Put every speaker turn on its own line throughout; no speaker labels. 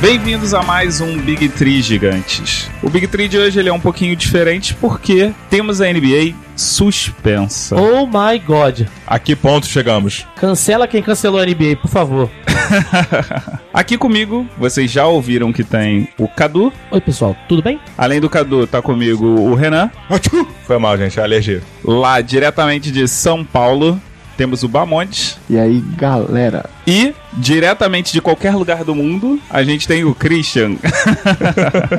Bem-vindos a mais um Big Tree Gigantes. O Big Tree de hoje ele é um pouquinho diferente porque temos a NBA suspensa.
Oh my god.
A que ponto chegamos?
Cancela quem cancelou a NBA, por favor.
Aqui comigo, vocês já ouviram que tem o Cadu.
Oi, pessoal, tudo bem?
Além do Cadu, tá comigo o Renan.
Foi mal, gente, é alergia.
Lá diretamente de São Paulo, temos o Bamontes.
E aí, galera?
E, diretamente de qualquer lugar do mundo, a gente tem o Christian.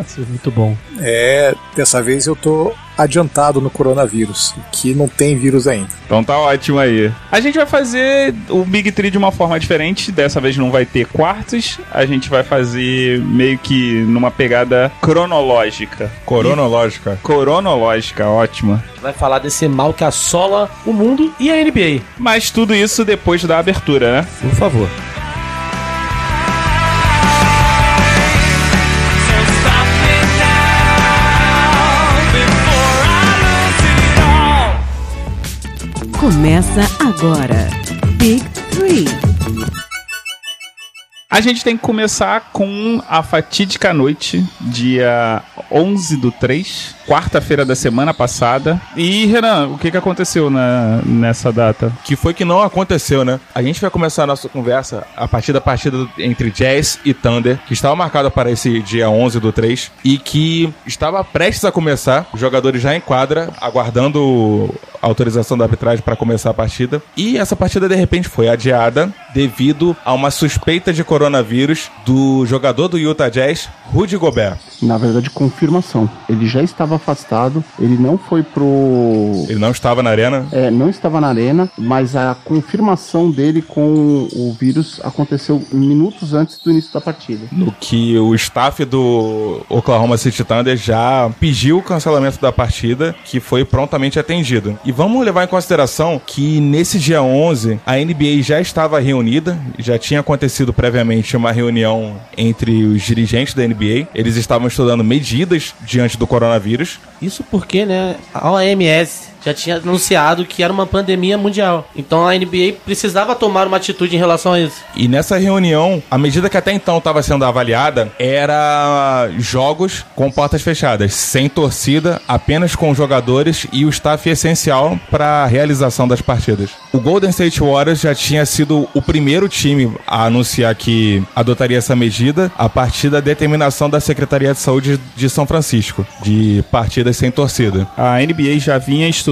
Isso é muito bom.
É, dessa vez eu tô adiantado no coronavírus, que não tem vírus ainda.
Então tá ótimo aí. A gente vai fazer o Big Tree de uma forma diferente. Dessa vez não vai ter quartos. A gente vai fazer meio que numa pegada cronológica.
Coronológica.
Coronológica, ótima.
Vai falar desse mal que assola o mundo e a NBA.
Mas tudo isso depois da abertura, né?
Por favor.
Começa agora. Big Three.
A gente tem que começar com a fatídica noite, dia 11 do 3, quarta-feira da semana passada. E, Renan, o que, que aconteceu na, nessa data?
Que foi que não aconteceu, né? A gente vai começar a nossa conversa a partir da partida entre Jazz e Thunder, que estava marcada para esse dia 11 do 3, e que estava prestes a começar, os jogadores já em quadra, aguardando a autorização da arbitragem para começar a partida. E essa partida, de repente, foi adiada devido a uma suspeita de coronavírus do jogador do Utah Jazz, Rudy Gobert.
Na verdade, confirmação. Ele já estava afastado, ele não foi pro.
Ele não estava na arena?
É, não estava na arena, mas a confirmação dele com o vírus aconteceu minutos antes do início da partida.
O que o staff do Oklahoma City Thunder já pediu o cancelamento da partida, que foi prontamente atendido. E vamos levar em consideração que nesse dia 11 a NBA já estava reunida, já tinha acontecido previamente uma reunião entre os dirigentes da NBA. Eles estavam estudando medidas diante do coronavírus.
Isso porque, né, a OMS já tinha anunciado que era uma pandemia mundial. Então a NBA precisava tomar uma atitude em relação a isso.
E nessa reunião, a medida que até então estava sendo avaliada era jogos com portas fechadas, sem torcida, apenas com jogadores e o staff essencial para a realização das partidas. O Golden State Warriors já tinha sido o primeiro time a anunciar que adotaria essa medida a partir da determinação da Secretaria de Saúde de São Francisco, de partidas sem torcida.
A NBA já vinha estudando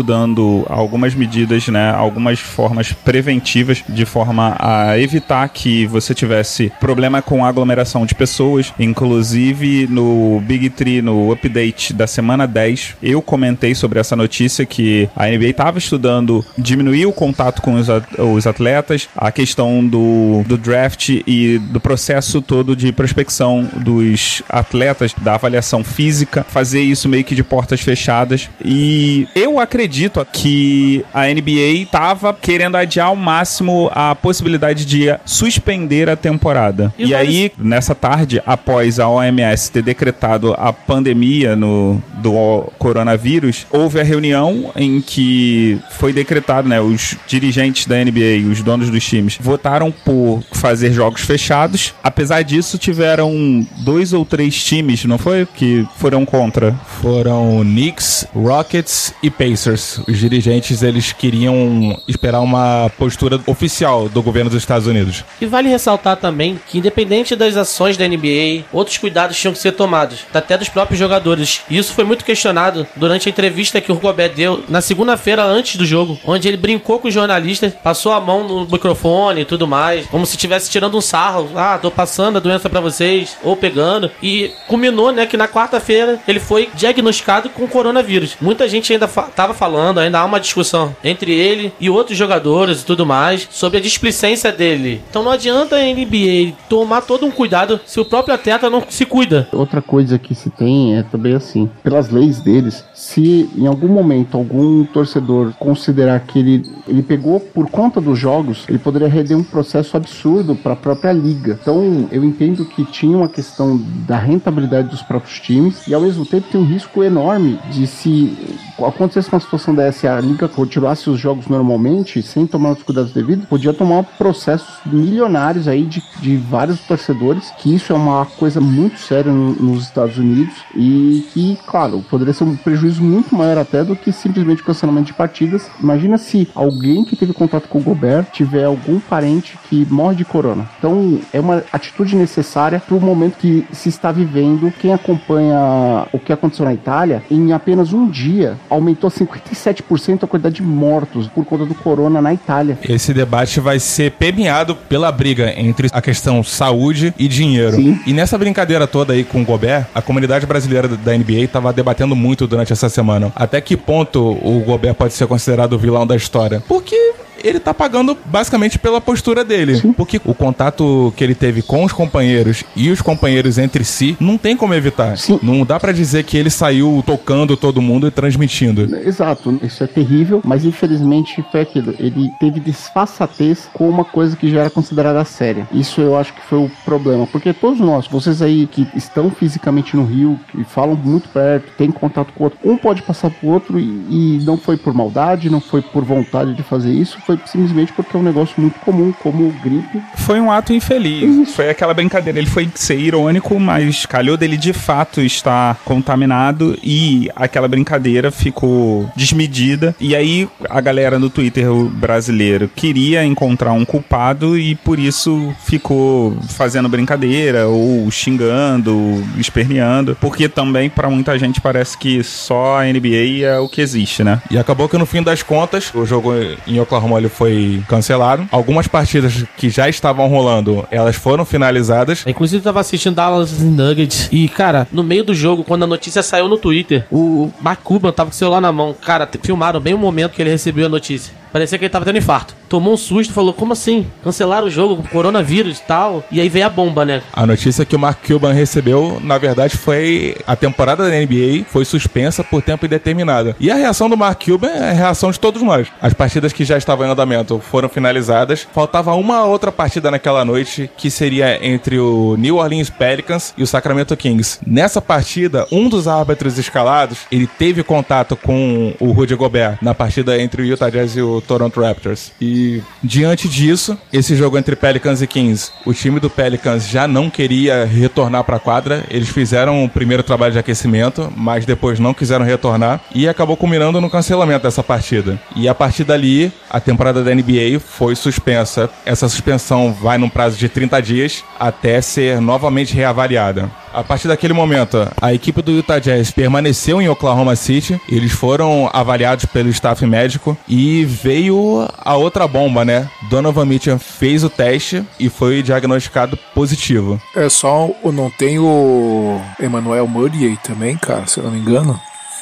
algumas medidas, né, algumas formas preventivas de forma a evitar que você tivesse problema com aglomeração de pessoas. Inclusive no Big Tree, no update da semana 10, eu comentei sobre essa notícia que a NBA estava estudando diminuir o contato com os, os atletas, a questão do, do draft e do processo todo de prospecção dos atletas, da avaliação física, fazer isso meio que de portas fechadas. E eu acredito que a NBA estava querendo adiar ao máximo a possibilidade de suspender a temporada.
E
E,
vários-
aí, nessa tarde, após a OMS ter decretado a pandemia no, do coronavírus, houve a reunião em que foi decretado, né? Os dirigentes da NBA, os donos dos times, votaram por fazer jogos fechados. Apesar disso, tiveram dois ou três times, não foi? Que foram contra.
Foram Knicks, Rockets e Pacers. Os dirigentes eles queriam esperar uma postura oficial do governo dos Estados Unidos.
E vale ressaltar também que, independente das ações da NBA, outros cuidados tinham que ser tomados, até dos próprios jogadores. E isso foi muito questionado durante a entrevista que o Gobert deu na segunda-feira antes do jogo, onde ele brincou com os jornalistas, passou a mão no microfone e tudo mais, como se estivesse tirando um sarro. Ah, tô passando a doença pra vocês, ou pegando. E culminou, né, que na quarta-feira ele foi diagnosticado com coronavírus. Muita gente ainda fa tava falando, ainda há uma discussão entre ele e outros jogadores e tudo mais sobre a displicência dele. Então não adianta a NBA tomar todo um cuidado se o próprio atleta não se cuida.
Outra coisa que se tem é também assim, pela pelas leis deles, se em algum momento algum torcedor considerar que ele, ele pegou por conta dos jogos, ele poderia render um processo absurdo para a própria liga. Então, eu entendo que tinha uma questão da rentabilidade dos próprios times e ao mesmo tempo tem um risco enorme de se acontecesse uma situação dessa e a liga continuasse os jogos normalmente, sem tomar os cuidados devidos, podia tomar processos milionários aí de, de vários torcedores, que isso é uma coisa muito séria no, nos Estados Unidos e que, claro, poderia ser um prejuízo muito maior até do que simplesmente cancelamento de partidas. Imagina se alguém que teve contato com o Gobert tiver algum parente que morre de corona. Então, é uma atitude necessária para o momento que se está vivendo. Quem acompanha o que aconteceu na Itália, em apenas um dia, aumentou 57% a quantidade de mortos por conta do corona na Itália.
Esse debate vai ser permeado pela briga entre a questão saúde e dinheiro.
Sim.
E nessa brincadeira toda aí com o Gobert, a comunidade brasileira da NBA estava debatendo muito durante essa semana. Até que ponto o Gobert pode ser considerado o vilão da história? Porque ele tá pagando basicamente pela postura dele. Porque o contato que ele teve com os companheiros e os companheiros entre si não tem como evitar.
Sim.
Não dá pra dizer que ele saiu tocando todo mundo e transmitindo.
Exato, isso é terrível, mas infelizmente foi aquilo. Ele teve disfarçatez com uma coisa que já era considerada séria. Isso eu acho que foi o problema, porque todos nós, vocês aí que estão fisicamente no Rio, que falam muito perto, têm contato com o outro, um pode passar pro outro e, e não foi por maldade, não foi por vontade de fazer isso, foi simplesmente porque é um negócio muito comum, como gripe.
Foi um ato infeliz. Foi aquela brincadeira. Ele foi ser irônico, mas calhou dele de fato estar contaminado e aquela brincadeira ficou desmedida. E aí a galera no Twitter brasileiro queria encontrar um culpado e por isso ficou fazendo brincadeira ou xingando, esperneando, porque também para muita gente parece que só a NBA é o que existe, né?
E acabou que no fim das contas, o jogo em Oklahoma ele foi cancelado. Algumas partidas que já estavam rolando, elas foram finalizadas.
Inclusive, eu tava assistindo Dallas Nuggets. E, cara, no meio do jogo, quando a notícia saiu no Twitter, o Mark Cuban tava com o celular na mão. Cara, filmaram bem o momento que ele recebeu a notícia. Parecia que ele tava tendo infarto. Tomou um susto, falou: Como assim? Cancelaram o jogo com coronavírus e tal. E aí veio a bomba, né?
A notícia que o Mark Cuban recebeu, na verdade, foi a temporada da NBA foi suspensa por tempo indeterminado. E a reação do Mark Cuban é a reação de todos nós. As partidas que já estavam em andamento foram finalizadas. Faltava uma outra partida naquela noite, que seria entre o New Orleans Pelicans e o Sacramento Kings. Nessa partida, um dos árbitros escalados, ele teve contato com o Rudy Gobert na partida entre o Utah Jazz e o Toronto Raptors. E diante disso, esse jogo entre Pelicans e Kings, o time do Pelicans já não queria retornar para a quadra. Eles fizeram o primeiro trabalho de aquecimento, mas depois não quiseram retornar e acabou culminando no cancelamento dessa partida. E a partir dali, a temporada da NBA foi suspensa. Essa suspensão vai num prazo de 30 dias até ser novamente reavaliada. A partir daquele momento, a equipe do Utah Jazz permaneceu em Oklahoma City. Eles foram avaliados pelo staff médico e veio a outra bomba, né? Donovan Mitchell fez o teste e foi diagnosticado positivo.
É só o não tem o Emmanuel Murray também, cara, se eu não me engano.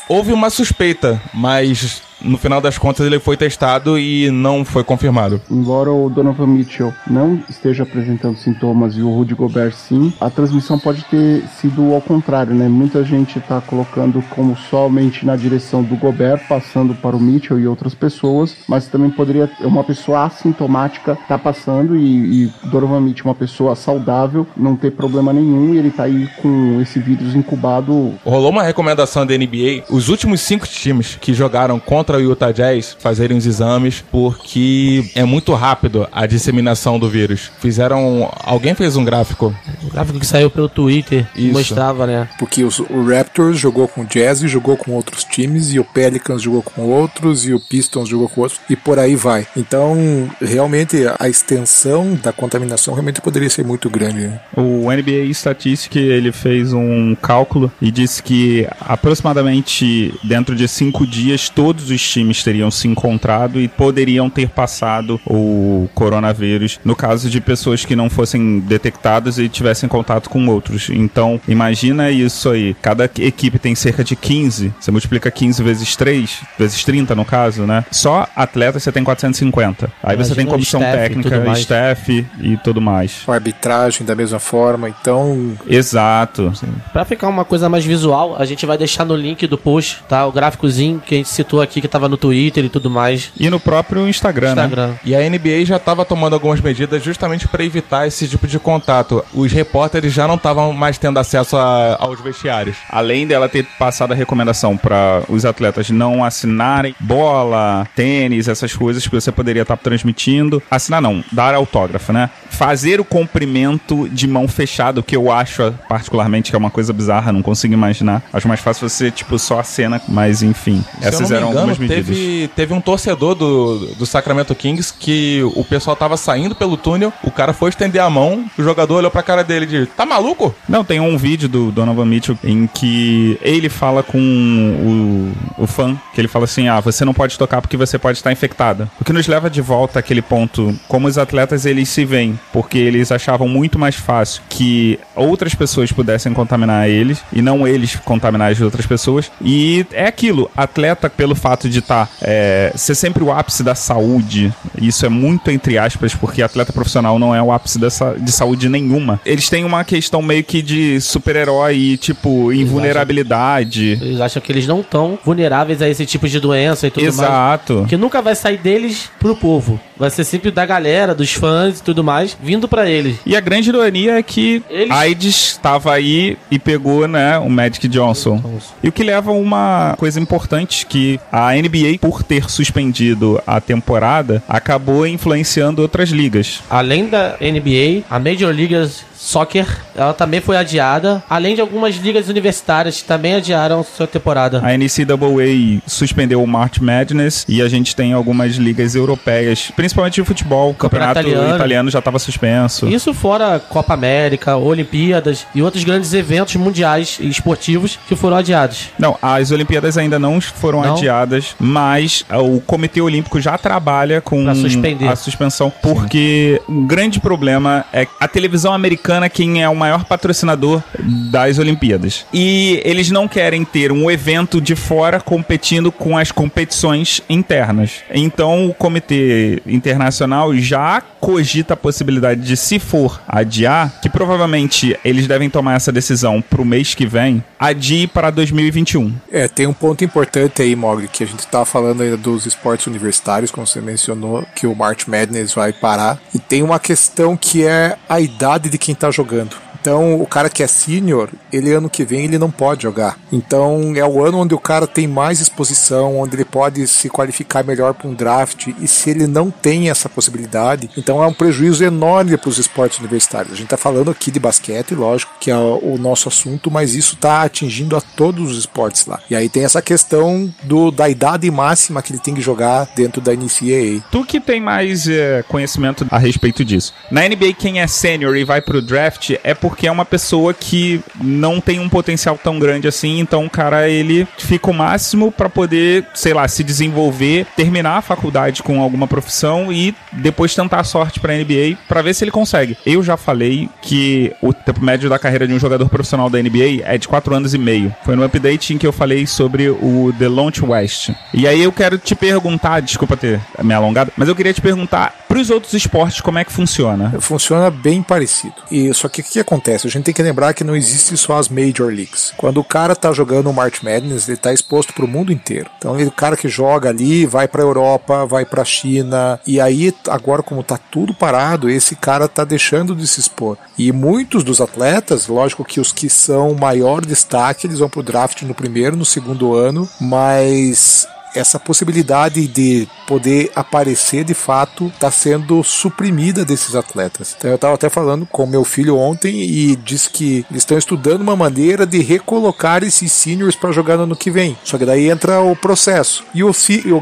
Houve uma suspeita, mas no final das contas ele foi testado e não foi confirmado.
Embora o Donovan Mitchell não esteja apresentando sintomas e o Rudy Gobert sim, a transmissão pode ter sido ao contrário, né? Muita gente está colocando como somente na direção do Gobert, passando para o Mitchell e outras pessoas, mas também poderia uma pessoa assintomática tá passando e, e Donovan Mitchell, uma pessoa saudável, não ter problema nenhum e ele tá aí com esse vírus incubado
Rolou uma recomendação da NBA, os últimos cinco times que jogaram contra o Utah Jazz fazerem os exames, porque é muito rápido a disseminação do vírus. Fizeram. Alguém fez um gráfico.
O gráfico que saiu pelo Twitter
Isso.
mostrava, né?
Porque os- o Raptors jogou com o Jazz e jogou com outros times, e o Pelicans jogou com outros, e o Pistons jogou com outros, e por aí vai. Então, realmente, a extensão da contaminação realmente poderia ser muito grande. Né?
O NBA Statistic ele fez um cálculo e disse que aproximadamente dentro de cinco dias todos os os times teriam se encontrado e poderiam ter passado o coronavírus no caso de pessoas que não fossem detectadas e tivessem contato com outros. Então, imagina isso aí. Cada equipe tem cerca de 15. Você multiplica 15 vezes 3, vezes 30 no caso, né? Só atletas você tem 450. Aí você
Imagina
tem
o
comissão
staff e
técnica, staff e tudo mais.
Com arbitragem da mesma forma, então
Exato.
Pra ficar uma coisa mais visual, a gente vai deixar no link do post, tá? O gráficozinho que a gente citou aqui, que tava no Twitter e tudo mais.
E no próprio Instagram, né?
Instagram.
E a NBA já estava tomando algumas medidas justamente para evitar esse tipo de contato. Os repórteres já não estavam mais tendo acesso a- aos vestiários.
Além dela ter passado a recomendação para os atletas não assinarem bola, tênis, essas coisas que você poderia estar transmitindo. Assinar não, dar autógrafo, né? Fazer o cumprimento de mão fechada, o que eu acho particularmente que é uma coisa bizarra, não consigo imaginar. Acho mais fácil você, tipo, só acena, mas enfim.
Se
essas eram
engano,
algumas medidas.
teve, teve um torcedor do, do Sacramento Kings que o pessoal tava saindo pelo túnel, o cara foi estender a mão, o jogador olhou pra cara dele e disse: Tá maluco?
Não, tem um vídeo do Donovan Mitchell em que ele fala com o, o fã, que ele fala assim, ah, você não pode tocar porque você pode estar infectada. O que nos leva de volta àquele ponto, como os atletas eles se veem, porque eles achavam muito mais fácil que outras pessoas pudessem contaminar eles e não eles contaminar as outras pessoas. E é aquilo, atleta pelo fato de estar é, ser sempre o ápice da saúde, isso é muito entre aspas, porque atleta profissional não é o ápice dessa, de saúde nenhuma. Eles têm uma questão meio que de super-herói e, tipo, invulnerabilidade.
Eles acham que eles não estão vulneráveis a esse tipo de doença e tudo mais.
Exato.
Que nunca vai sair deles pro povo. Vai ser sempre da galera, dos fãs e tudo mais, vindo pra eles.
E a grande ironia é que AIDS estava aí e pegou, né, o Magic Johnson. E o que leva a uma coisa importante que a NBA, por ter suspendido a temporada, acabou influenciando outras ligas.
Além da NBA, a Major League Soccer, ela também foi adiada, além de algumas ligas universitárias que também adiaram sua temporada.
A NCAA suspendeu o March Madness e a gente tem algumas ligas europeias, principalmente de futebol. O campeonato,
Campeonato
italiano.
italiano.
já estava suspenso.
Isso fora Copa América, Olimpíadas e outros grandes eventos mundiais e esportivos que foram adiados.
Não, as Olimpíadas ainda não foram
Não?
adiadas, mas ah, o Comitê Olímpico já trabalha com a suspensão, porque o grande problema é que a televisão americana quem é o maior patrocinador das Olimpíadas. E eles não querem ter um evento de fora competindo com as competições internas. Então o Comitê Internacional já cogita a possibilidade de, se for adiar, que provavelmente eles devem tomar essa decisão pro mês que vem, adie para 2021.
É, tem um ponto importante aí, Mogli, que a gente tá falando ainda dos esportes universitários, como você mencionou, que o March Madness vai parar. E tem uma questão que é a idade de quem tá jogando. Então, o cara que é sênior, ele ano que vem ele não pode jogar. Então, é o ano onde o cara tem mais exposição, onde ele pode se qualificar melhor para um draft. E se ele não tem essa possibilidade, então é um prejuízo enorme para os esportes universitários. A gente tá falando aqui de basquete, lógico, que é o nosso assunto, mas isso tá atingindo a todos os esportes lá. E aí tem essa questão do, da idade máxima que ele tem que jogar dentro da NCAA.
Tu que tem mais é, conhecimento a respeito disso. Na NBA, quem é sênior e vai pro draft é porque é uma pessoa que não tem um potencial tão grande assim, então o cara ele fica o máximo pra poder, sei lá, se desenvolver, terminar a faculdade com alguma profissão e depois tentar a sorte pra NBA pra ver se ele consegue. Eu já falei que o tempo médio da carreira de um jogador profissional da NBA é de 4 anos e meio. Foi no update em que eu falei sobre o Delonte West. E aí eu quero te perguntar, desculpa ter me alongado, mas eu queria te perguntar pros outros esportes como é que funciona.
Funciona bem parecido. E só que o que acontece? A gente tem que lembrar que não existe só as Major Leagues. Quando o cara tá jogando o March Madness, ele tá exposto pro mundo inteiro. Então, ele, o cara que joga ali vai pra Europa, vai pra China, e aí agora como tá tudo parado, esse cara tá deixando de se expor. E muitos dos atletas, lógico que os que são maior destaque, eles vão pro draft no primeiro, no segundo ano, mas essa possibilidade de poder aparecer de fato está sendo suprimida desses atletas. Então eu estava até falando com meu filho ontem e disse que eles estão estudando uma maneira de recolocar esses seniors para jogar no ano que vem. Só que daí entra o processo. E o,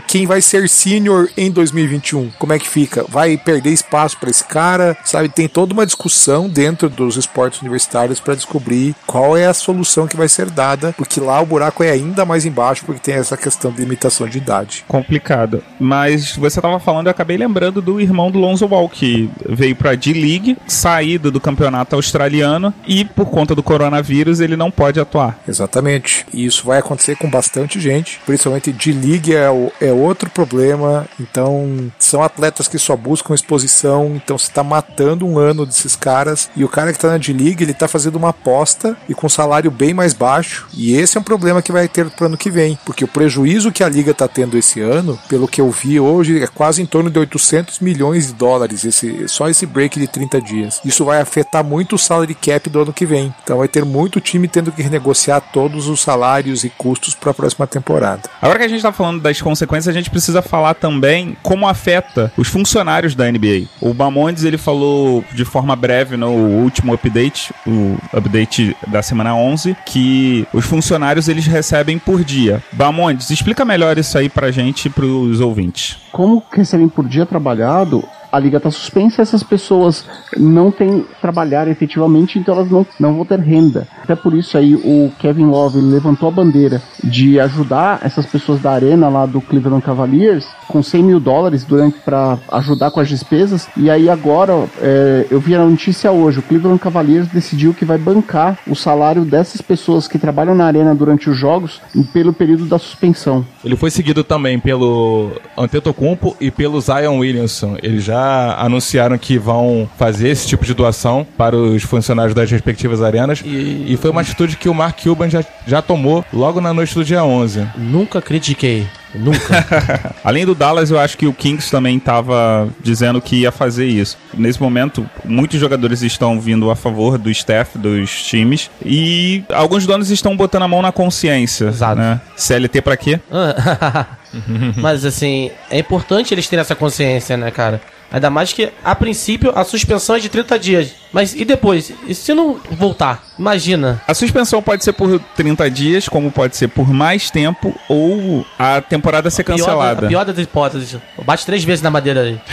quem vai ser senior em 2021? Como é que fica? Vai perder espaço para esse cara? Sabe, tem toda uma discussão dentro dos esportes universitários para descobrir qual é a solução que vai ser dada, porque lá o buraco é ainda mais embaixo porque tem essa questão de limitação questão de idade.
Complicado. Mas você tava falando, eu acabei lembrando do irmão do Lonzo Ball, que veio pra D-League, saído do campeonato australiano, e por conta do coronavírus ele não pode atuar.
Exatamente. E isso vai acontecer com bastante gente, principalmente D-League é, o- é outro problema. Então, são atletas que só buscam exposição, então você tá matando um ano desses caras. E o cara que tá na D-League, ele tá fazendo uma aposta e com salário bem mais baixo. E esse é um problema que vai ter pro ano que vem, porque o prejuízo que a liga tá tendo esse ano, pelo que eu vi hoje, é quase em torno de 800 milhões de dólares, esse, só esse break de 30 dias. Isso vai afetar muito o salary cap do ano que vem. Então vai ter muito time tendo que renegociar todos os salários e custos para a próxima temporada.
Agora que a gente tá falando das consequências, a gente precisa falar também como afeta os funcionários da NBA. O Bamondes, ele falou de forma breve no último update, o update da semana 11, que os funcionários eles recebem por dia. Bamondes, explica melhor isso aí pra gente e pros ouvintes.
Como recebem por dia trabalhado, a liga está suspensa, essas pessoas não têm trabalhar efetivamente, então elas não, não vão ter renda. Até por isso aí o Kevin Love ele levantou a bandeira de ajudar essas pessoas da arena lá do Cleveland Cavaliers com 100 mil dólares durante para ajudar com as despesas. E aí agora é, eu vi a notícia hoje, o Cleveland Cavaliers decidiu que vai bancar o salário dessas pessoas que trabalham na arena durante os jogos pelo período da suspensão.
Ele foi seguido também pelo Antetokounmpo e pelo Zion Williamson. Eles já anunciaram que vão fazer esse tipo de doação para os funcionários das respectivas arenas.
E-
E, foi uma atitude que o Mark Cuban já, já tomou logo na noite do dia 11.
Nunca critiquei. Nunca.
Além do Dallas, eu acho que o Kings também estava dizendo que ia fazer isso. Nesse momento, muitos jogadores estão vindo a favor do staff dos times e alguns donos estão botando a mão na consciência.
Exato.
Né? CLT pra quê?
Mas assim, é importante eles terem essa consciência, né, cara? Ainda mais que, a princípio, a suspensão é de 30 dias. Mas e depois? E se não voltar? Imagina.
A suspensão pode ser por 30 dias, como pode ser por mais tempo, ou a temporada ser
Pior da-
cancelada.
a pior das hipóteses. Bate três vezes na madeira aí.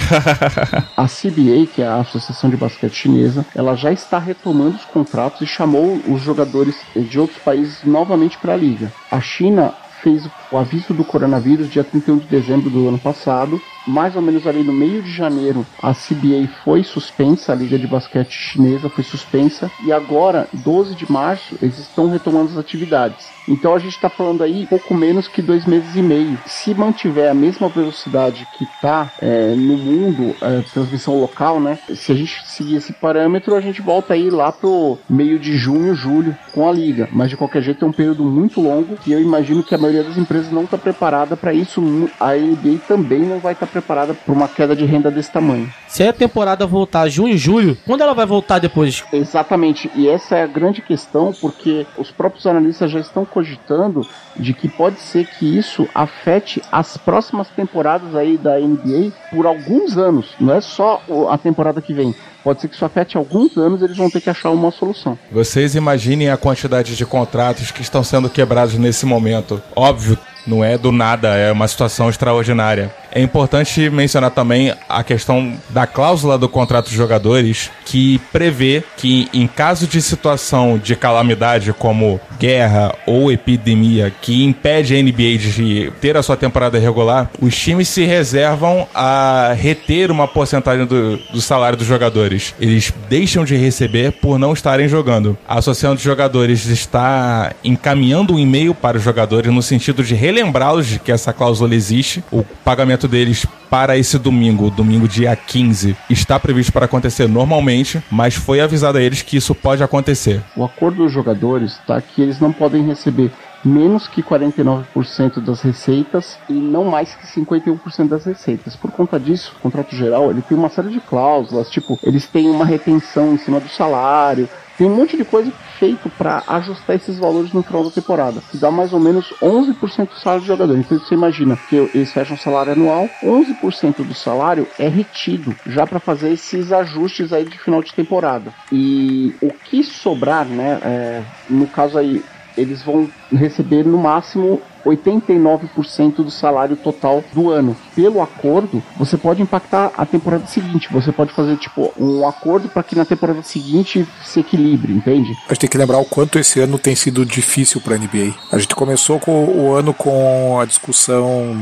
A CBA, que é a Associação de Basquete Chinesa, ela já está retomando os contratos e chamou os jogadores de outros países novamente para a liga. A China fez o aviso do coronavírus dia 31 de dezembro do ano passado. Mais ou menos ali no meio de janeiro, a CBA foi suspensa, a Liga de Basquete Chinesa foi suspensa, e agora, 12 de março, eles estão retomando as atividades. Então a gente está falando aí pouco menos que dois meses e meio. Se mantiver a mesma velocidade que está no mundo, é, transmissão local, né? Se a gente seguir esse parâmetro, a gente volta aí lá pro meio de junho, julho com a liga. Mas de qualquer jeito é um período muito longo e eu imagino que a maioria das empresas não está preparada para isso. A NBA também não vai estar preparada para uma queda de renda desse tamanho.
Se a temporada voltar junho e julho, quando ela vai voltar depois?
Exatamente, e essa é a grande questão, porque os próprios analistas já estão cogitando de que pode ser que isso afete as próximas temporadas aí da NBA por alguns anos, não é só a temporada que vem. Pode ser que isso afete alguns anos, eles vão ter que achar uma solução.
Vocês imaginem a quantidade de contratos que estão sendo quebrados nesse momento. Óbvio, não é do nada, é uma situação extraordinária. É importante mencionar também a questão da cláusula do contrato de jogadores, que prevê que, em caso de situação de calamidade como guerra ou epidemia que impede a NBA de ter a sua temporada regular, os times se reservam a reter uma porcentagem do, do salário dos jogadores. Eles deixam de receber por não estarem jogando. A Associação de Jogadores está encaminhando um e-mail para os jogadores no sentido de relembrá-los de que essa cláusula existe. O pagamento deles para esse domingo, domingo dia 15, está previsto para acontecer normalmente, mas foi avisado a eles que isso pode acontecer.
O acordo dos jogadores está que eles não podem receber menos que 49% das receitas e não mais que 51% das receitas. Por conta disso, o contrato geral ele tem uma série de cláusulas, tipo, eles têm uma retenção em cima do salário, tem um monte de coisa feito para ajustar esses valores no final da temporada, que dá mais ou menos 11% do salário do jogador. Então você imagina que eles fecham o salário anual, 11% do salário é retido já para fazer esses ajustes aí de final de temporada. E o que sobrar, né, é, no caso aí eles vão receber no máximo 89% do salário total do ano. Pelo acordo, você pode impactar a temporada seguinte. Você pode fazer tipo um acordo para que na temporada seguinte se equilibre, entende?
A gente tem que lembrar o quanto esse ano tem sido difícil para a NBA. A gente começou com o ano com a discussão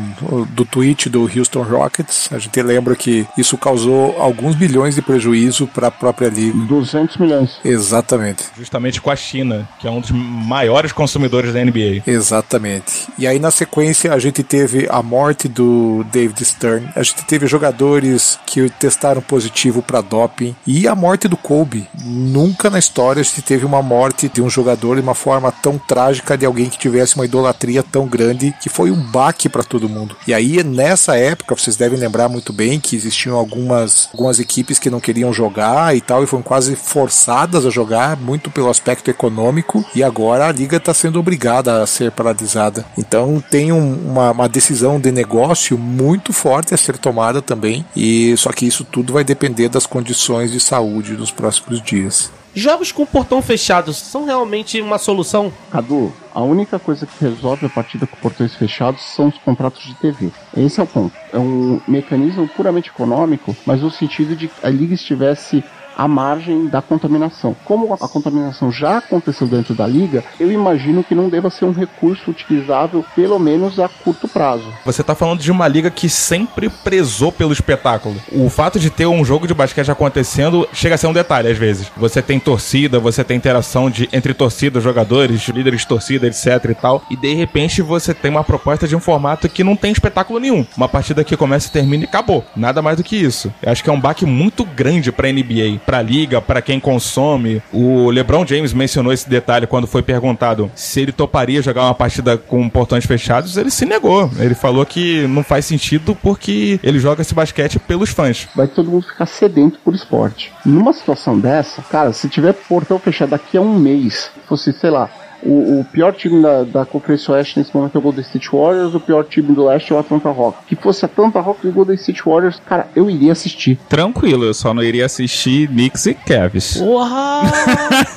do tweet do Houston Rockets. A gente lembra que isso causou alguns bilhões de prejuízo para a própria liga.
200 milhões.
Exatamente.
Justamente com a China, que é um dos maiores consumidores da NBA.
Exatamente. E aí na sequência a gente teve a morte do David Stern. A gente teve jogadores que testaram positivo para doping e a morte do Kobe. Nunca na história se teve uma morte de um jogador de uma forma tão trágica de alguém que tivesse uma idolatria tão grande que foi um baque para todo mundo. E aí nessa época vocês devem lembrar muito bem que existiam algumas algumas equipes que não queriam jogar e tal e foram quase forçadas a jogar muito pelo aspecto econômico e agora a liga está sendo obrigada a ser paralisada. Então tem um, uma, uma decisão de negócio muito forte a ser tomada também e só que isso tudo vai depender das condições de saúde nos próximos dias.
Jogos com portão fechado são realmente uma solução?
Cadu, a única coisa que resolve a partida com portões fechados são os contratos de TV. Esse é o ponto. É um mecanismo puramente econômico, mas no sentido de que a liga estivesse à margem da contaminação. Como a contaminação já aconteceu dentro da liga, eu imagino que não deva ser um recurso utilizável, pelo menos a curto prazo.
Você tá falando de uma liga que sempre prezou pelo espetáculo. O fato de ter um jogo de basquete acontecendo chega a ser um detalhe às vezes. Você tem torcida, você tem interação de, entre torcida, jogadores, líderes de torcida, etc e tal, e de repente você tem uma proposta de um formato que não tem espetáculo nenhum. Uma partida que começa e termina e acabou. Nada mais do que isso. Eu acho que é um baque muito grande pra NBA para a liga, para quem consome. O LeBron James mencionou esse detalhe quando foi perguntado se ele toparia jogar uma partida com portões fechados. Ele se negou. Ele falou que não faz sentido porque ele joga esse basquete pelos fãs.
Vai todo mundo ficar sedento por esporte. Numa situação dessa, cara, se tiver portão fechado daqui a um mês, fosse, sei lá, o, o, pior time da, da Conferência Oeste nesse momento é o Golden State Warriors, o pior time do Leste é o Atlanta Hawks. Que fosse Atlanta Hawks e Golden State Warriors, cara, eu iria assistir.
Tranquilo, eu só não iria assistir Knicks e Cavs.
Uau!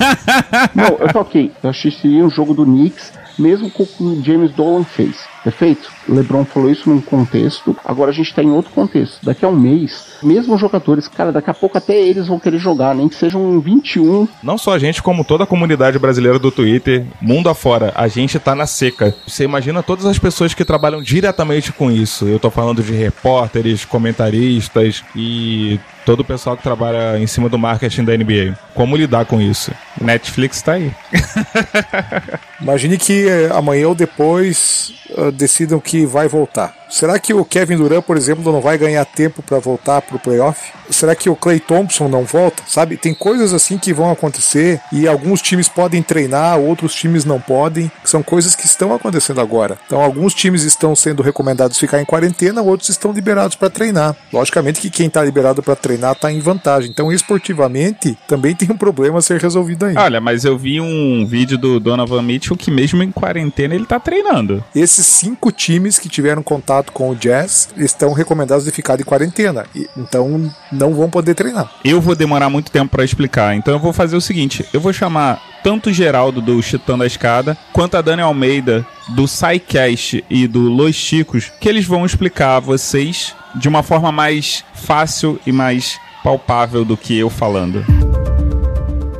não, eu tô ok. Eu assistiria um jogo do Knicks, mesmo com o que o James Dolan fez. Perfeito? LeBron falou isso num contexto, agora a gente tá em outro contexto. Daqui a um mês, mesmo jogadores, cara, daqui a pouco até eles vão querer jogar, nem que sejam 21.
Não só a gente, como toda a comunidade brasileira do Twitter, mundo afora, a gente tá na seca. Você imagina todas as pessoas que trabalham diretamente com isso. Eu tô falando de repórteres, comentaristas e todo o pessoal que trabalha em cima do marketing da NBA. Como lidar com isso? Netflix tá aí.
Imagine que amanhã ou depois uh, decidam que vai voltar. Será que o Kevin Durant, por exemplo, não vai ganhar tempo para voltar para o playoff? Será que o Clay Thompson não volta? Sabe, tem coisas assim que vão acontecer e alguns times podem treinar, outros times não podem. São coisas que estão acontecendo agora. Então, alguns times estão sendo recomendados ficar em quarentena, outros estão liberados para treinar. Logicamente que quem está liberado para treinar está em vantagem. Então, esportivamente, também tem um problema a ser resolvido ainda.
Olha, mas eu vi um vídeo do Donovan Mitchell que mesmo em quarentena ele está treinando.
Esses cinco times que tiveram contato com o Jazz estão recomendados de ficar de quarentena. Então não vão poder treinar.
Eu vou demorar muito tempo para explicar. Então eu vou fazer o seguinte: eu vou chamar tanto o Geraldo do Chutando a Escada, quanto a Dani Almeida do SciCast e do Los Chicos, que eles vão explicar a vocês de uma forma mais fácil e mais palpável do que eu falando.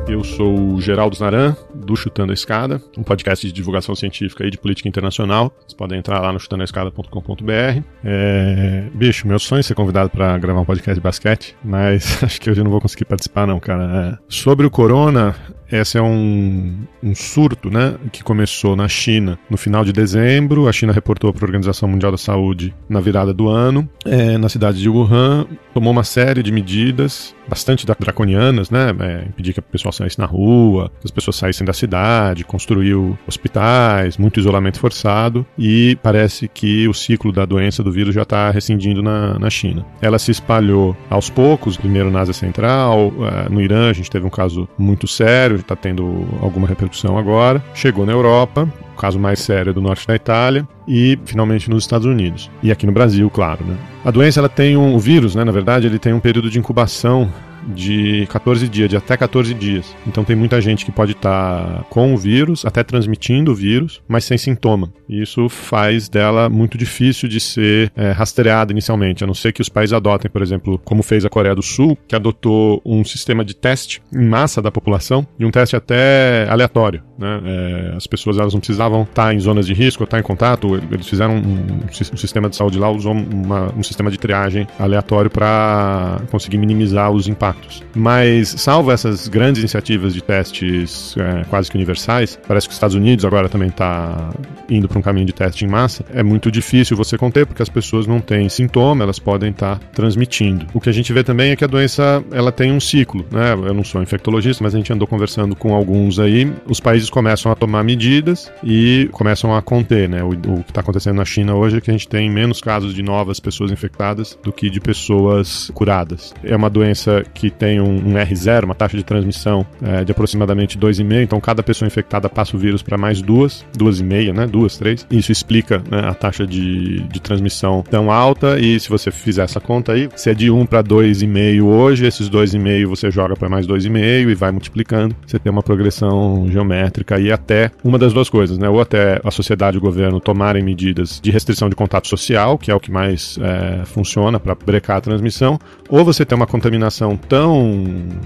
Eu sou o Geraldo Naran, do Chutando a Escada, um podcast de divulgação científica e de política internacional. Vocês podem entrar lá no chutandoaescada.com.br. É... Bicho, meu sonho é ser convidado para gravar um podcast de basquete, mas acho que hoje eu não vou conseguir participar não, cara. É... Sobre o corona, esse é um, um, surto né, que começou na China no final de dezembro. A China reportou para a Organização Mundial da Saúde na virada do ano. É, na cidade de Wuhan, tomou uma série de medidas bastante draconianas, né? É, impedir que o pessoal saísse na rua, que as pessoas saíssem da cidade, construiu hospitais, muito isolamento forçado e parece que o ciclo da doença do vírus já está rescindindo na, na China. Ela se espalhou aos poucos, primeiro na Ásia Central, é, no Irã a gente teve um caso muito sério, está tendo alguma repercussão agora. Chegou na Europa, o caso mais sério é do norte da Itália e finalmente nos Estados Unidos e aqui no Brasil, claro. Né? A doença ela tem um o vírus, né? Na verdade, ele tem um período de incubação de 14 dias, de até 14 dias. Então tem muita gente que pode estar tá com o vírus, até transmitindo o vírus, mas sem sintoma. Isso faz dela muito difícil de ser é, rastreada inicialmente, a não ser que os países adotem, por exemplo, como fez a Coreia do Sul, que adotou um sistema de teste em massa da população e um teste até aleatório. Né? É, as pessoas elas não precisavam estar em zonas de risco, estar em contato. Eles fizeram um, um sistema de saúde lá, usou uma, um sistema de triagem aleatório para conseguir minimizar os impactos. Mas, salvo essas grandes iniciativas de testes é, quase que universais, parece que os Estados Unidos agora também está indo para um caminho de teste em massa. É muito difícil você conter porque as pessoas não têm sintoma, elas podem estar transmitindo. O que a gente vê também é que a doença ela tem um ciclo, né? Eu não sou infectologista, mas a gente andou conversando com alguns aí. Os países começam a tomar medidas e começam a conter, né? O, o que está acontecendo na China hoje é que a gente tem menos casos de novas pessoas infectadas do que de pessoas curadas. É uma doença que tem um, um R0, uma taxa de transmissão é, de aproximadamente 2,5, então cada pessoa infectada passa o vírus para mais duas, duas e meia, né? Duas, três. Isso explica né, a taxa de, de transmissão tão alta. E se você fizer essa conta aí, se é de 1 para 2,5 hoje, esses 2,5 você joga para mais 2,5 e vai multiplicando, você tem uma progressão geométrica e até uma das duas coisas, né? Ou até a sociedade e o governo tomarem medidas de restrição de contato social, que é o que mais é, funciona para brecar a transmissão, ou você tem uma contaminação tão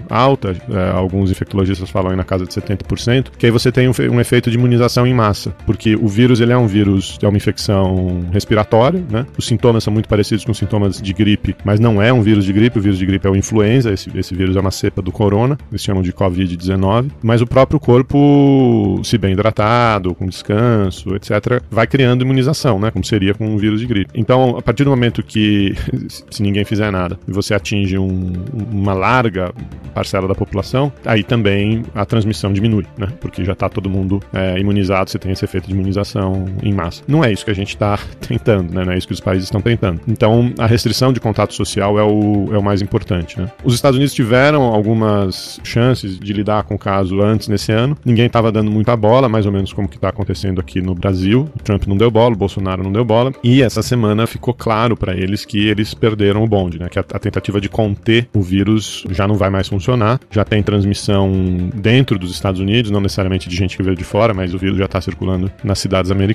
alta, é, alguns infectologistas falam aí na casa de 70%, que aí você tem um, um, efeito de imunização em massa, porque o vírus ele é um vírus, é uma infecção respiratória, né? Os sintomas são muito parecidos com sintomas de gripe, mas não é um vírus de gripe, o vírus de gripe é o influenza, esse, esse vírus é uma cepa do corona, eles chamam de Covid-19, mas o próprio corpo, se bem hidratado, com descanso, etc., vai criando imunização, né? Como seria com um vírus de gripe. Então, a partir do momento que, se ninguém fizer nada, e você atinge um, uma larga parcela da população, aí também a transmissão diminui, né? Porque já está todo mundo é, imunizado, você tem esse efeito de imunização em massa. Não é isso que a gente está tentando, né? Não é isso que os países estão tentando. Então, a restrição de contato social é o, é o mais importante, né? Os Estados Unidos tiveram algumas chances de lidar com o caso antes nesse ano. Ninguém estava dando muita bola, mais ou menos como que está acontecendo aqui no Brasil. O Trump não deu bola, o Bolsonaro não deu bola. E essa semana ficou claro para eles que eles perderam o bonde, né? Que a, a tentativa de conter o vírus já não vai mais funcionar. Já tem transmissão dentro dos Estados Unidos, não necessariamente de gente que veio de fora, mas o vírus já está circulando nas cidades americanas.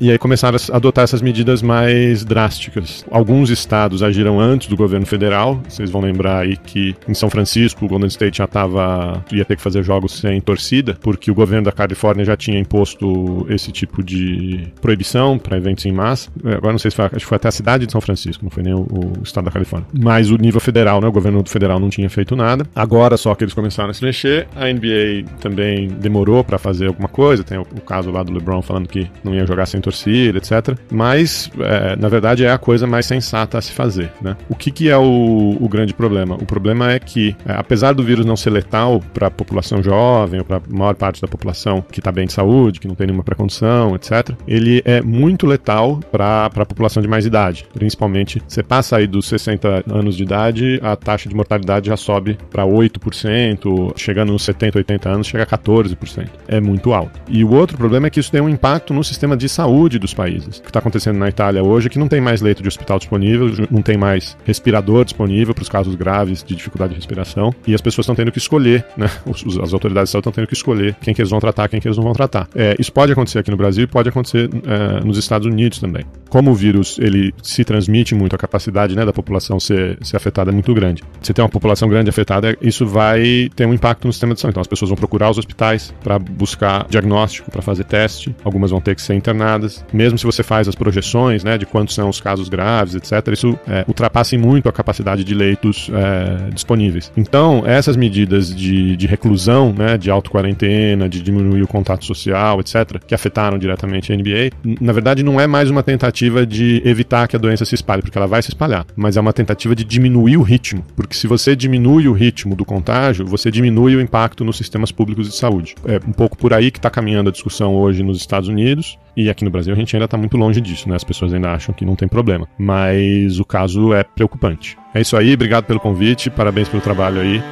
E aí começaram a adotar essas medidas mais drásticas. Alguns estados agiram antes do governo federal. Vocês vão lembrar aí que em São Francisco o Golden State já estava ia ter que fazer jogos sem torcida, porque o governo da Califórnia já tinha imposto esse tipo de proibição para eventos em massa. É, agora não sei se foi, acho que foi até a cidade de São Francisco, não foi nem o, o estado da Califórnia. Mas o nível federal, né, o governo federal não tinha feito nada. Agora só que eles começaram a se mexer. A NBA também demorou para fazer alguma coisa. Tem o, o, caso lá do LeBron falando que não ia jogar sem torcida, etc. Mas é, na verdade é a coisa mais sensata a se fazer, né? O que, que é o, o grande problema? O problema é que, é, apesar do vírus não ser letal para a população jovem ou para a maior parte da população que está bem de saúde, que não tem nenhuma precondição, etc., ele é muito letal para a população de mais idade. Principalmente, você passa aí dos 60 anos de idade, a taxa de mortalidade já sobe para 8%, chegando nos 70, 80 anos, chega a 14%. É muito alto. E o outro problema é que isso tem um impacto no sistema de saúde dos países. O que está acontecendo na Itália hoje é que não tem mais leito de hospital disponível, não tem mais respirador disponível para os casos graves de dificuldade de respiração, e as pessoas estão tendo que escolher, né? as autoridades de saúde estão tendo que escolher quem que eles vão tratar, quem que eles não vão tratar. É, isso pode acontecer aqui no Brasil e pode acontecer é, nos Estados Unidos também. Como o vírus ele se transmite muito, a capacidade né, da população ser, ser afetada é muito grande. Se tem uma população grande afetada, isso vai ter um impacto no sistema de saúde. Então as pessoas vão procurar os hospitais para buscar diagnóstico, para fazer teste. Algumas vão ter que ser internadas. Mesmo se você faz as projeções né, de quantos são os casos graves, etc., isso é, ultrapassa muito a capacidade de leitos é, disponíveis. Então, essas medidas de, de reclusão, né, de auto-quarentena, de diminuir o contato social, etc., que afetaram diretamente a NBA, na verdade não é mais uma tentativa de evitar que a doença se espalhe, porque ela vai se espalhar, mas é uma tentativa de diminuir o ritmo, porque se você diminui o ritmo do contágio, você diminui o impacto nos sistemas públicos de saúde. É um pouco por aí que está caminhando a discussão hoje nos Estados Unidos, e aqui no Brasil a gente ainda está muito longe disso, né? As pessoas ainda acham que não tem problema. Mas o caso é preocupante. É isso aí, obrigado pelo convite, parabéns pelo trabalho aí.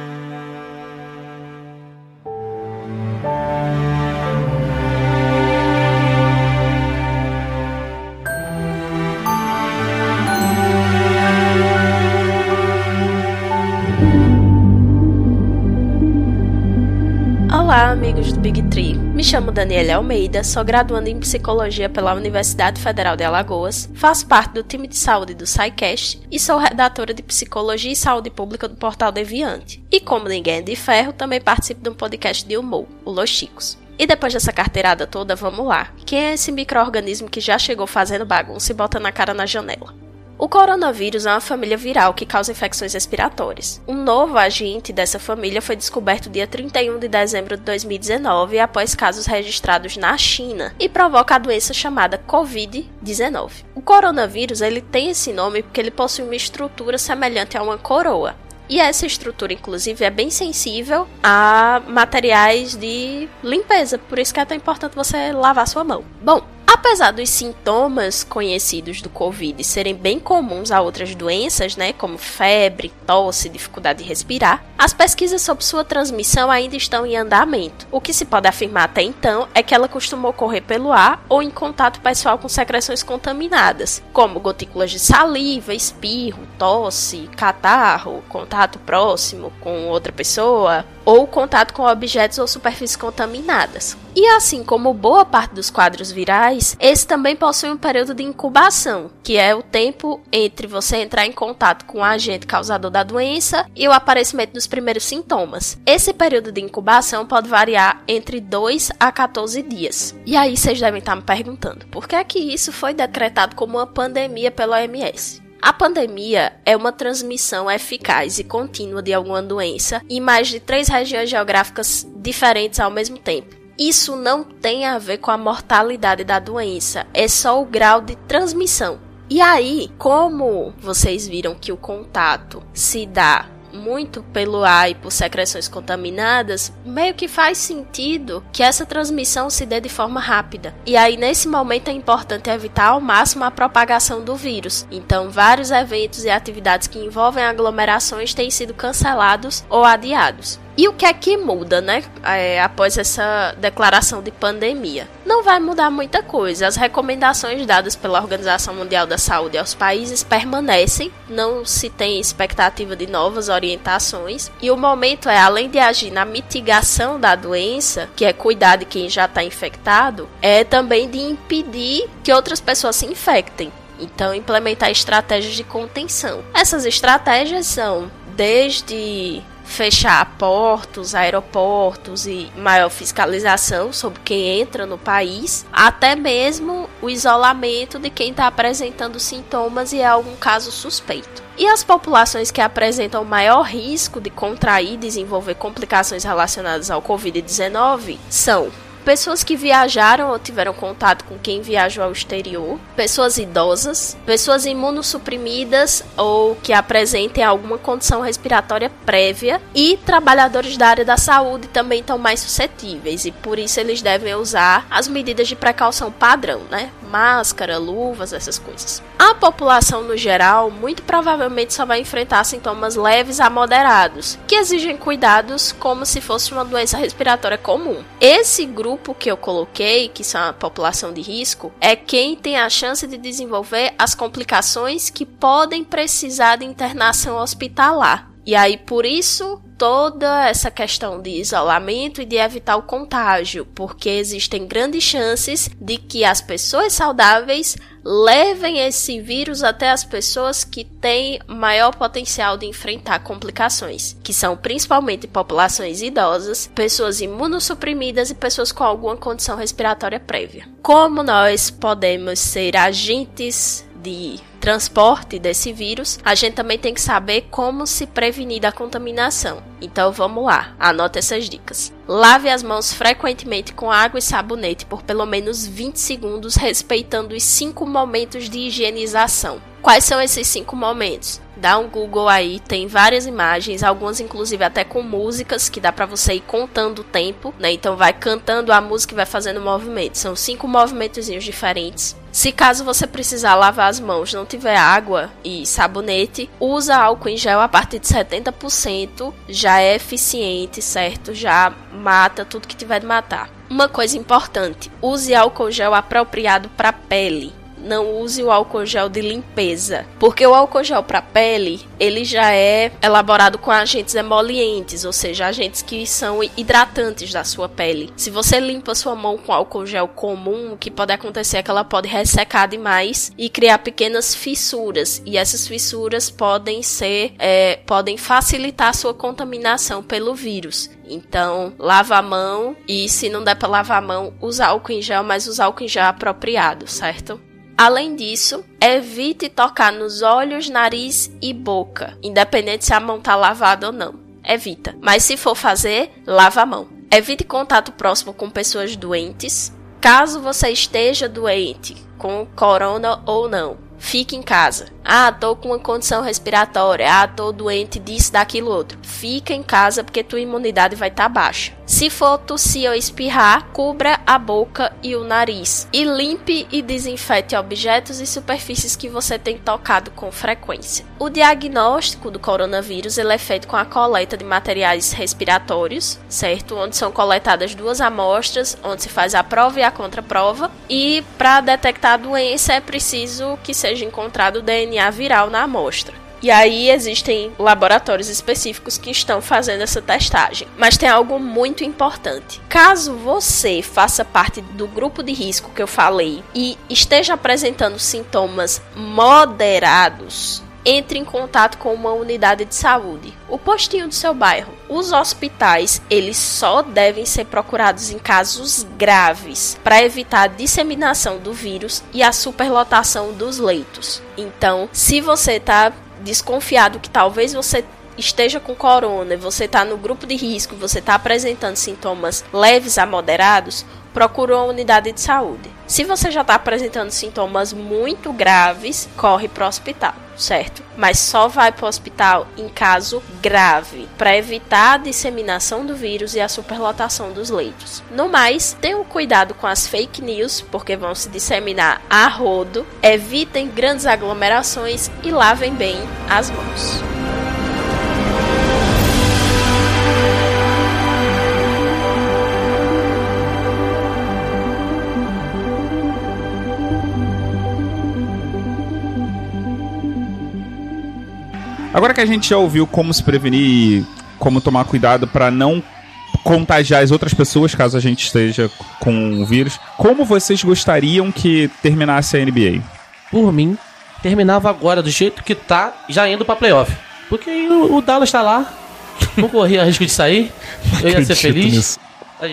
Olá, amigos do Big Tree. Me chamo Daniela Almeida, sou graduanda em Psicologia pela Universidade Federal de Alagoas, faço parte do time de saúde do SciCast e sou redatora de Psicologia e Saúde Pública do portal Deviante. E como ninguém é de ferro, também participo de um podcast de humor, o Los Chicos. E depois dessa carteirada toda, vamos lá. Quem é esse micro-organismo que já chegou fazendo bagunça e bota na cara na janela? O coronavírus é uma família viral que causa infecções respiratórias. Um novo agente dessa família foi descoberto dia 31 de dezembro de 2019 após casos registrados na China e provoca a doença chamada COVID-19. O coronavírus ele tem esse nome porque ele possui uma estrutura semelhante a uma coroa. E essa estrutura, inclusive, é bem sensível a materiais de limpeza, por isso que é tão importante você lavar sua mão. Bom, Apesar dos sintomas conhecidos do Covid serem bem comuns a outras doenças, né, como febre, tosse, dificuldade de respirar, as pesquisas sobre sua transmissão ainda estão em andamento. O que se pode afirmar até então é que ela costuma ocorrer pelo ar ou em contato pessoal com secreções contaminadas, como gotículas de saliva, espirro, tosse, catarro, contato próximo com outra pessoa, ou contato com objetos ou superfícies contaminadas. E assim como boa parte dos quadros virais, esse também possui um período de incubação, que é o tempo entre você entrar em contato com o agente causador da doença e o aparecimento dos primeiros sintomas. Esse período de incubação pode variar entre 2 a 14 dias. E aí vocês devem estar me perguntando, por que é que isso foi decretado como uma pandemia pela OMS? A pandemia é uma transmissão eficaz e contínua de alguma doença em mais de três regiões geográficas diferentes ao mesmo tempo. Isso não tem a ver com a mortalidade da doença, é só o grau de transmissão. E aí, como vocês viram que o contato se dá muito pelo ar e por secreções contaminadas, meio que faz sentido que essa transmissão se dê de forma rápida. E aí, nesse momento, é importante evitar ao máximo a propagação do vírus. Então, vários eventos e atividades que envolvem aglomerações têm sido cancelados ou adiados. E o que é que muda, né? É, após essa declaração de pandemia? Não vai mudar muita coisa. As recomendações dadas pela Organização Mundial da Saúde aos países permanecem, não se tem expectativa de novas orientações. E o momento é, além de agir na mitigação da doença, que é cuidar de quem já está infectado, é também de impedir que outras pessoas se infectem. Então, implementar estratégias de contenção. Essas estratégias são desde fechar portos, aeroportos e maior fiscalização sobre quem entra no país, até mesmo o isolamento de quem está apresentando sintomas e é algum caso suspeito. E as populações que apresentam maior risco de contrair e desenvolver complicações relacionadas ao Covid-19 são pessoas que viajaram ou tiveram contato com quem viajou ao exterior, pessoas idosas, pessoas imunossuprimidas ou que apresentem alguma condição respiratória prévia e trabalhadores da área da saúde também estão mais suscetíveis e por isso eles devem usar as medidas de precaução padrão, né? Máscara, luvas, essas coisas. A população no geral muito provavelmente só vai enfrentar sintomas leves a moderados, que exigem cuidados como se fosse uma doença respiratória comum. Esse grupo que eu coloquei, que são a população de risco, é quem tem a chance de desenvolver as complicações que podem precisar de internação hospitalar. E aí, por isso, toda essa questão de isolamento e de evitar o contágio, porque existem grandes chances de que as pessoas saudáveis levem esse vírus até as pessoas que têm maior potencial de enfrentar complicações, que são principalmente populações idosas, pessoas imunossuprimidas e pessoas com alguma condição respiratória prévia. Como nós podemos ser agentes de transporte desse vírus, a gente também tem que saber como se prevenir da contaminação. Então vamos lá, anota essas dicas. Lave as mãos frequentemente com água e sabonete por pelo menos 20 segundos, respeitando os 5 momentos de higienização. Quais são esses 5 momentos? Dá um Google aí, tem várias imagens, algumas inclusive até com músicas que dá para você ir contando o tempo, né? Então vai cantando a música e vai fazendo movimento. São cinco movimentozinhos diferentes. Se caso você precisar lavar as mãos, não tiver água e sabonete, usa álcool em gel a partir de 70%, já é eficiente, certo? Já mata tudo que tiver de matar. Uma coisa importante, use álcool gel apropriado para pele não use o álcool gel de limpeza, porque o álcool gel para pele, ele já é elaborado com agentes emolientes, ou seja, agentes que são hidratantes da sua pele. Se você limpa sua mão com álcool gel comum, o que pode acontecer é que ela pode ressecar demais e criar pequenas fissuras, e essas fissuras podem ser, é, podem facilitar a sua contaminação pelo vírus. Então, lava a mão e se não der para lavar a mão, usa álcool em gel, mas usa álcool em gel apropriado, certo? Além disso, evite tocar nos olhos, nariz e boca, independente se a mão tá lavada ou não. Evita. Mas se for fazer, lava a mão. Evite contato próximo com pessoas doentes. Caso você esteja doente, com corona ou não, fique em casa. Ah, tô com uma condição respiratória. Ah, tô doente disso, daquilo outro. Fica em casa porque tua imunidade vai estar tá baixa. Se for tossir ou espirrar, cubra a boca e o nariz. E limpe e desinfete objetos e superfícies que você tem tocado com frequência. O diagnóstico do coronavírus é feito com a coleta de materiais respiratórios, certo? Onde são coletadas duas amostras, onde se faz a prova e a contraprova. E para detectar a doença é preciso que seja encontrado o DNA Viral na amostra. E aí existem laboratórios específicos que estão fazendo essa testagem. Mas tem algo muito importante. Caso você faça parte do grupo de risco que eu falei e esteja apresentando sintomas moderados, entre em contato com uma unidade de saúde, o postinho do seu bairro. Os hospitais, eles só devem ser procurados em casos graves para evitar a disseminação do vírus e a superlotação dos leitos. Então, se você está desconfiado que talvez você esteja com corona, você está no grupo de risco, você está apresentando sintomas leves a moderados, procure uma unidade de saúde. Se você já está apresentando sintomas muito graves, corre para o hospital, certo? Mas só vai para o hospital em caso grave, para evitar a disseminação do vírus e a superlotação dos leitos. No mais, tenham cuidado com as fake news, porque vão se disseminar a rodo, evitem grandes aglomerações e lavem bem as mãos.
Agora que a gente já ouviu como se prevenir, como tomar cuidado para não contagiar as outras pessoas caso a gente esteja com o vírus, como vocês gostariam que terminasse a NBA?
Por mim, terminava agora do jeito que tá, já indo para playoff. Porque o, o Dallas tá lá, não corria risco de sair, eu ia ser feliz. Nisso.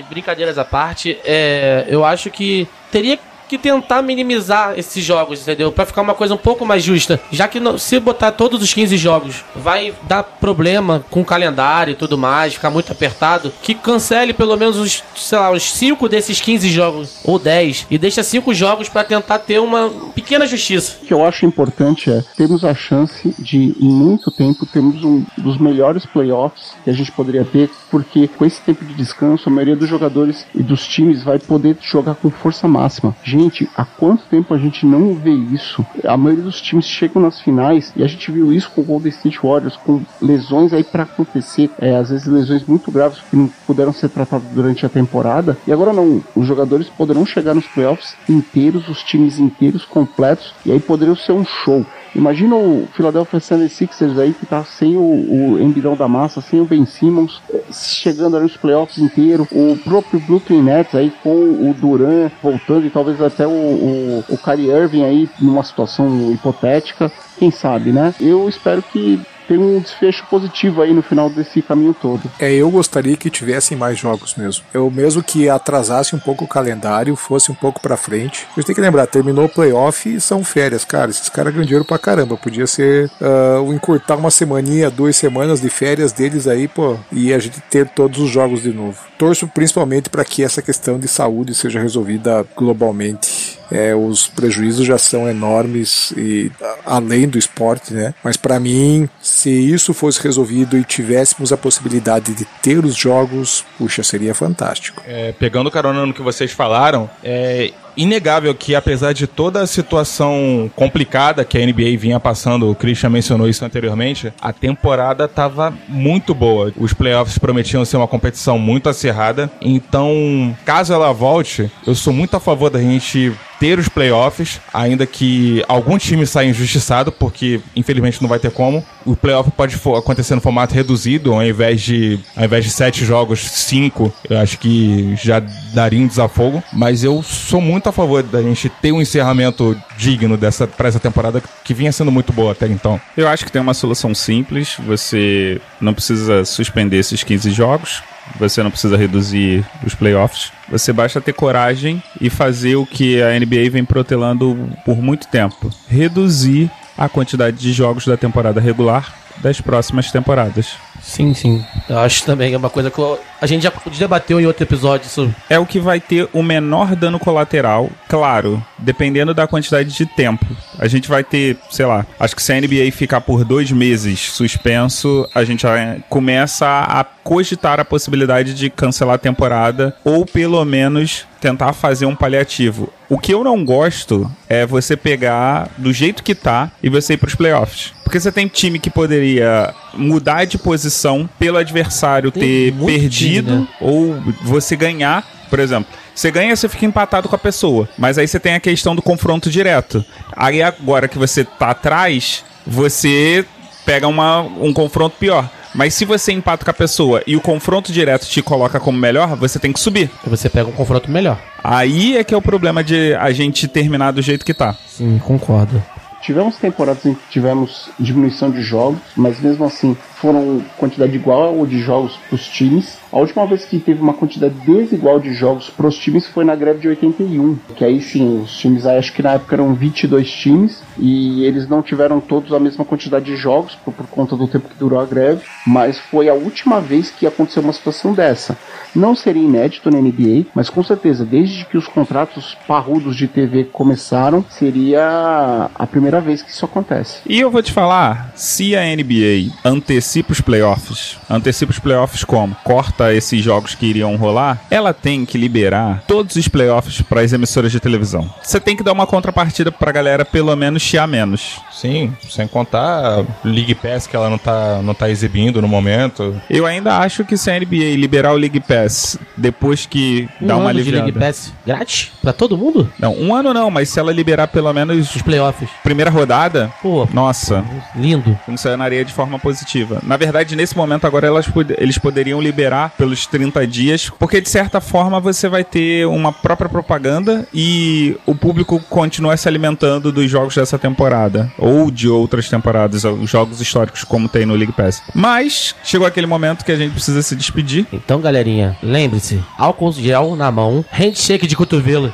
Brincadeiras à parte, é, eu acho que teria que tentar minimizar esses jogos, entendeu? Para ficar uma coisa um pouco mais justa. Já que se botar todos os 15 jogos, vai dar problema com o calendário e tudo mais, ficar muito apertado, que cancele pelo menos os, sei lá, os 5 desses 15 jogos ou 10 e deixa 5 jogos para tentar ter uma pequena justiça.
O que eu acho importante é termos a chance de em muito tempo termos um dos melhores playoffs que a gente poderia ter, porque com esse tempo de descanso a maioria dos jogadores e dos times vai poder jogar com força máxima. Gente, Gente, há quanto tempo a gente não vê isso? A maioria dos times chegam nas finais e a gente viu isso com o Golden State Warriors, com lesões aí para acontecer, é, às vezes lesões muito graves que não puderam ser tratadas durante a temporada. E agora não, os jogadores poderão chegar nos playoffs inteiros, os times inteiros, completos, e aí poderia ser um show. Imagina o Philadelphia 76ers aí que tá sem o, o Embidão da Massa, sem o Ben Simmons, eh, chegando ali nos playoffs inteiro. O próprio Brooklyn Nets aí com o Duran voltando e talvez até o, o, o Kyrie Irving aí numa situação hipotética. Quem sabe, né? Eu espero que tem um desfecho positivo aí no final desse caminho todo.
É, eu gostaria que tivessem mais jogos mesmo. Eu mesmo que atrasasse um pouco o calendário, fosse um pouco para frente. A gente tem que lembrar, terminou o playoff e são férias, cara. Esses caras ganham dinheiro pra caramba. Podia ser uh, encurtar uma semaninha, duas semanas de férias deles aí, pô, e a gente ter todos os jogos de novo. Torço principalmente para que essa questão de saúde seja resolvida globalmente é, os prejuízos já são enormes e além do esporte, né? Mas para mim, se isso fosse resolvido e tivéssemos a possibilidade de ter os jogos, puxa, seria fantástico.
É, pegando carona no que vocês falaram, é, inegável que, apesar de toda a situação complicada que a NBA vinha passando, o Christian mencionou isso anteriormente, a temporada estava muito boa. Os playoffs prometiam ser uma competição muito acirrada. Então, caso ela volte, eu sou muito a favor da gente ter os playoffs, ainda que algum time saia injustiçado, porque infelizmente não vai ter como. O playoff pode acontecer no formato reduzido, ao invés de ao invés de sete jogos, cinco, eu acho que já daria um desafogo. Mas eu sou muito a favor da gente ter um encerramento digno dessa para essa temporada que vinha sendo muito boa até então.
Eu acho que tem uma solução simples. Você não precisa suspender esses 15 jogos. Você não precisa reduzir os playoffs. Você basta ter coragem e fazer o que a NBA vem protelando por muito tempo: reduzir a quantidade de jogos da temporada regular das próximas temporadas.
Sim, sim. Eu acho também é uma coisa que a gente já debateu em outro episódio sobre.
É o que vai ter o menor dano colateral, claro, dependendo da quantidade de tempo. A gente vai ter, sei lá, acho que se a NBA ficar por dois meses suspenso, a gente já começa a cogitar a possibilidade de cancelar a temporada ou pelo menos tentar fazer um paliativo. O que eu não gosto é você pegar do jeito que tá e você ir pros playoffs. Porque você tem time que poderia mudar de posição pelo adversário
Tem
ter perdido
time, né?
ou você ganhar. Por exemplo, você ganha, você fica empatado com a pessoa. Mas aí você tem a questão do confronto direto. Aí agora que você tá atrás, você pega uma, um confronto pior. Mas se você empata com a pessoa e o confronto direto te coloca como melhor, você tem que subir.
E você pega um confronto melhor.
Aí é que é o problema de a gente terminar do jeito que tá.
Sim, concordo.
Tivemos temporadas em que tivemos diminuição de jogos, mas mesmo assim foram quantidade igual de jogos para os times. A última vez que teve uma quantidade desigual de jogos para os times foi na greve de 81, que aí sim, os times, aí acho que na época eram 22 times e eles não tiveram todos a mesma quantidade de jogos por, por conta do tempo que durou a greve, mas foi a última vez que aconteceu uma situação dessa. Não seria inédito na NBA, mas com certeza, desde que os contratos parrudos de TV começaram, seria a primeira vez que isso acontece.
E eu vou te falar, se a NBA antecipa os playoffs, antecipa os playoffs como? Corta esses jogos que iriam rolar, ela tem que liberar todos os playoffs para as emissoras de televisão. Você tem que dar uma contrapartida pra galera pelo menos chiar menos.
Sim, sem contar a League Pass que ela não tá, não tá exibindo no momento.
Eu ainda acho que se a NBA liberar o League Pass depois que
Um
dá uma
ano de
aliviada.
League Pass grátis pra todo mundo?
Não, um ano não, mas se ela liberar pelo menos
Os playoffs.
Primeira rodada,
Pô,
nossa,
lindo.
funcionaria de forma positiva. Na verdade, nesse momento agora elas eles poderiam liberar pelos 30 dias, porque de certa forma você vai ter uma própria propaganda e o público continua se alimentando dos jogos dessa temporada ou de outras temporadas, os jogos históricos como tem no League Pass. Mas chegou aquele momento que a gente precisa se despedir.
Então, galerinha, lembre-se: álcool gel na mão, handshake de cotovelo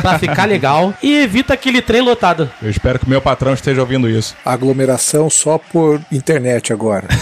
pra ficar legal e evita aquele trem lotado.
Eu espero que meu patrão esteja ouvindo isso.
Aglomeração só por internet agora.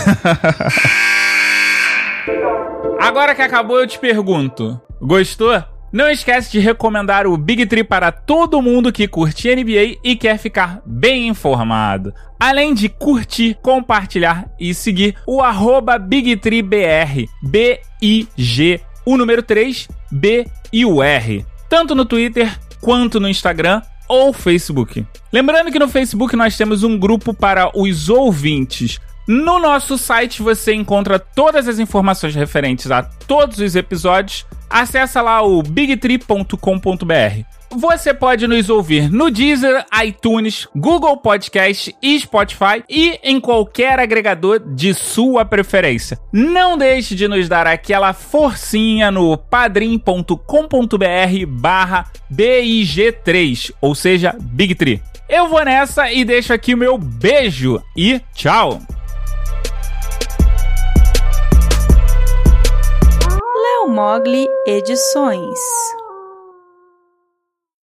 Agora que acabou, eu te pergunto: gostou? Não esquece de recomendar o Big Tree para todo mundo que curte NBA e quer ficar bem informado. Além de curtir, compartilhar e seguir o arroba BigTreeBR, B-I-G, o número 3, B e o R. Tanto no Twitter quanto no Instagram ou Facebook. Lembrando que no Facebook nós temos um grupo para os ouvintes. No nosso site você encontra todas as informações referentes a todos os episódios. Acesse lá o bigtree.com.br. Você pode nos ouvir no Deezer, iTunes, Google Podcast e Spotify e em qualquer agregador de sua preferência. Não deixe de nos dar aquela forcinha no padrim.com.br barra BIG3, ou seja, Big Tree. Eu vou nessa e deixo aqui o meu beijo e tchau!
Mogli Edições.